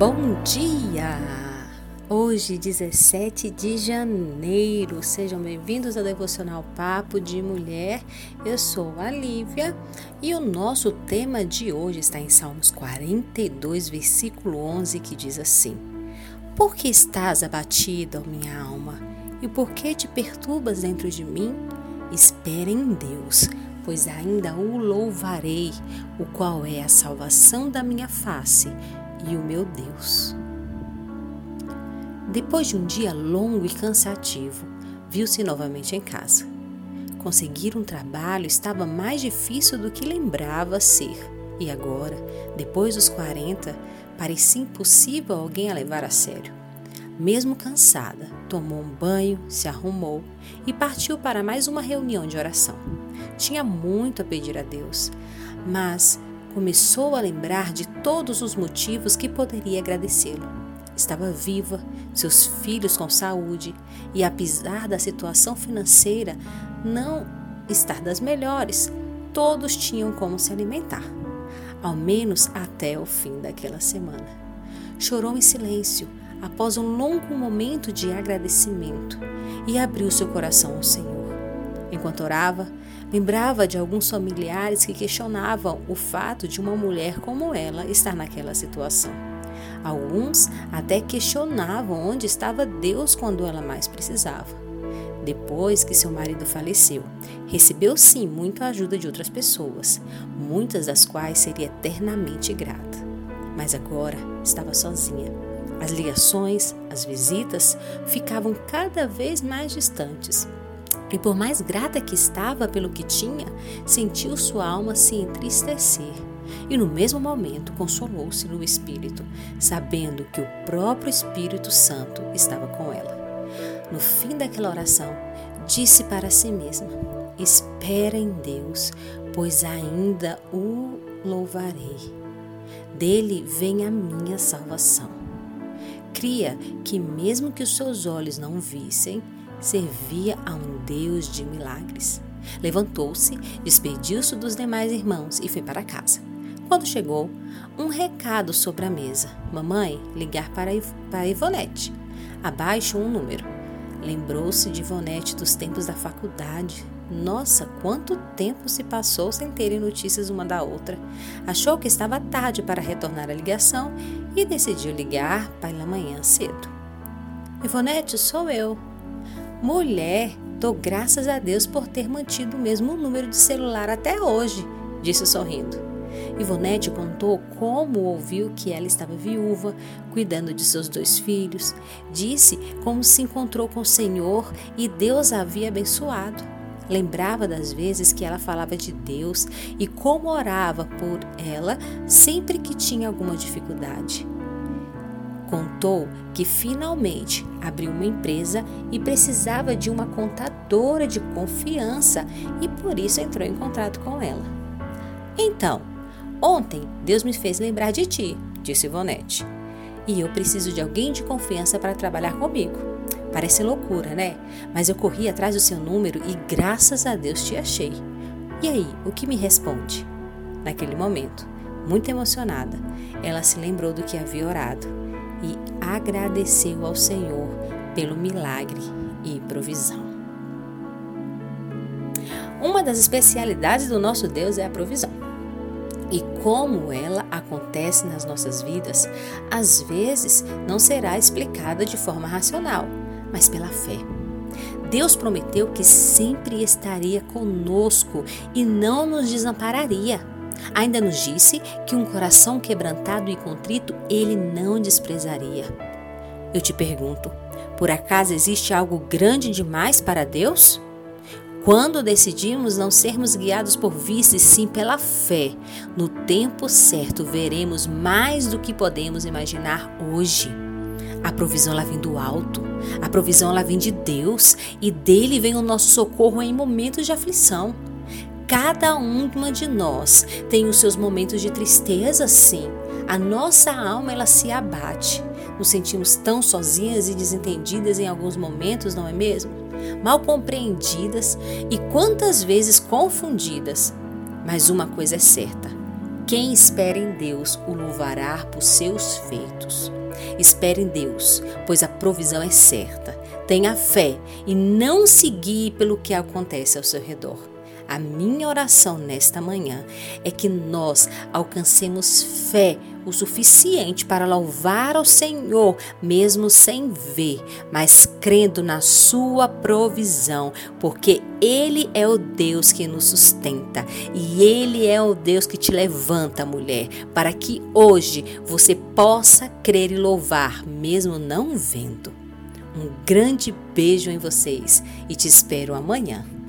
Bom dia! Hoje, 17 de janeiro, sejam bem-vindos ao Devocional Papo de Mulher. Eu sou a Lívia e o nosso tema de hoje está em Salmos 42, versículo 11, que diz assim: Por que estás abatida, minha alma? E por que te perturbas dentro de mim? Espere em Deus, pois ainda o louvarei, o qual é a salvação da minha face e o meu Deus. Depois de um dia longo e cansativo, viu-se novamente em casa. Conseguir um trabalho estava mais difícil do que lembrava ser, e agora, depois dos 40, parecia impossível alguém a levar a sério. Mesmo cansada, tomou um banho, se arrumou e partiu para mais uma reunião de oração. Tinha muito a pedir a Deus, mas começou a lembrar de todos os motivos que poderia agradecê-lo. Estava viva, seus filhos com saúde e, apesar da situação financeira não estar das melhores, todos tinham como se alimentar, ao menos até o fim daquela semana. Chorou em silêncio após um longo momento de agradecimento e abriu seu coração ao Senhor. Enquanto orava, lembrava de alguns familiares que questionavam o fato de uma mulher como ela estar naquela situação. Alguns até questionavam onde estava Deus quando ela mais precisava. Depois que seu marido faleceu, recebeu sim muita ajuda de outras pessoas, muitas das quais seria eternamente grata. Mas agora estava sozinha as ligações, as visitas ficavam cada vez mais distantes. E por mais grata que estava pelo que tinha, sentiu sua alma se entristecer. E no mesmo momento consolou-se no espírito, sabendo que o próprio Espírito Santo estava com ela. No fim daquela oração, disse para si mesma: Espera em Deus, pois ainda o louvarei. Dele vem a minha salvação. Cria que, mesmo que os seus olhos não vissem, servia a um Deus de milagres. Levantou-se, despediu-se dos demais irmãos e foi para casa. Quando chegou, um recado sobre a mesa: Mamãe, ligar para, para Ivonete. Abaixo um número. Lembrou-se de Ivonete dos tempos da faculdade, nossa, quanto tempo se passou sem terem notícias uma da outra. Achou que estava tarde para retornar a ligação e decidiu ligar pela manhã cedo. Ivonete, sou eu. Mulher, dou graças a Deus por ter mantido o mesmo número de celular até hoje, disse sorrindo. Ivonete contou como ouviu que ela estava viúva, cuidando de seus dois filhos. Disse como se encontrou com o Senhor e Deus a havia abençoado. Lembrava das vezes que ela falava de Deus e como orava por ela sempre que tinha alguma dificuldade. Contou que finalmente abriu uma empresa e precisava de uma contadora de confiança e por isso entrou em contato com ela. Então, ontem Deus me fez lembrar de ti, disse Ivonete, e eu preciso de alguém de confiança para trabalhar comigo. Parece loucura, né? Mas eu corri atrás do seu número e graças a Deus te achei. E aí, o que me responde? Naquele momento, muito emocionada, ela se lembrou do que havia orado e agradeceu ao Senhor pelo milagre e provisão. Uma das especialidades do nosso Deus é a provisão. E como ela acontece nas nossas vidas, às vezes não será explicada de forma racional mas pela fé. Deus prometeu que sempre estaria conosco e não nos desampararia. Ainda nos disse que um coração quebrantado e contrito ele não desprezaria. Eu te pergunto: por acaso existe algo grande demais para Deus? Quando decidimos não sermos guiados por vista e sim pela fé, no tempo certo veremos mais do que podemos imaginar hoje. A provisão ela vem do alto, a provisão ela vem de Deus e dele vem o nosso socorro em momentos de aflição. Cada uma de nós tem os seus momentos de tristeza, sim. A nossa alma ela se abate. Nos sentimos tão sozinhas e desentendidas em alguns momentos, não é mesmo? Mal compreendidas e quantas vezes confundidas. Mas uma coisa é certa: Quem espera em Deus o louvará por seus feitos. Espere em Deus, pois a provisão é certa. Tenha fé e não se guie pelo que acontece ao seu redor. A minha oração nesta manhã é que nós alcancemos fé o suficiente para louvar ao Senhor, mesmo sem ver, mas crendo na Sua provisão, porque Ele é o Deus que nos sustenta e Ele é o Deus que te levanta, mulher, para que hoje você possa crer e louvar, mesmo não vendo. Um grande beijo em vocês e te espero amanhã.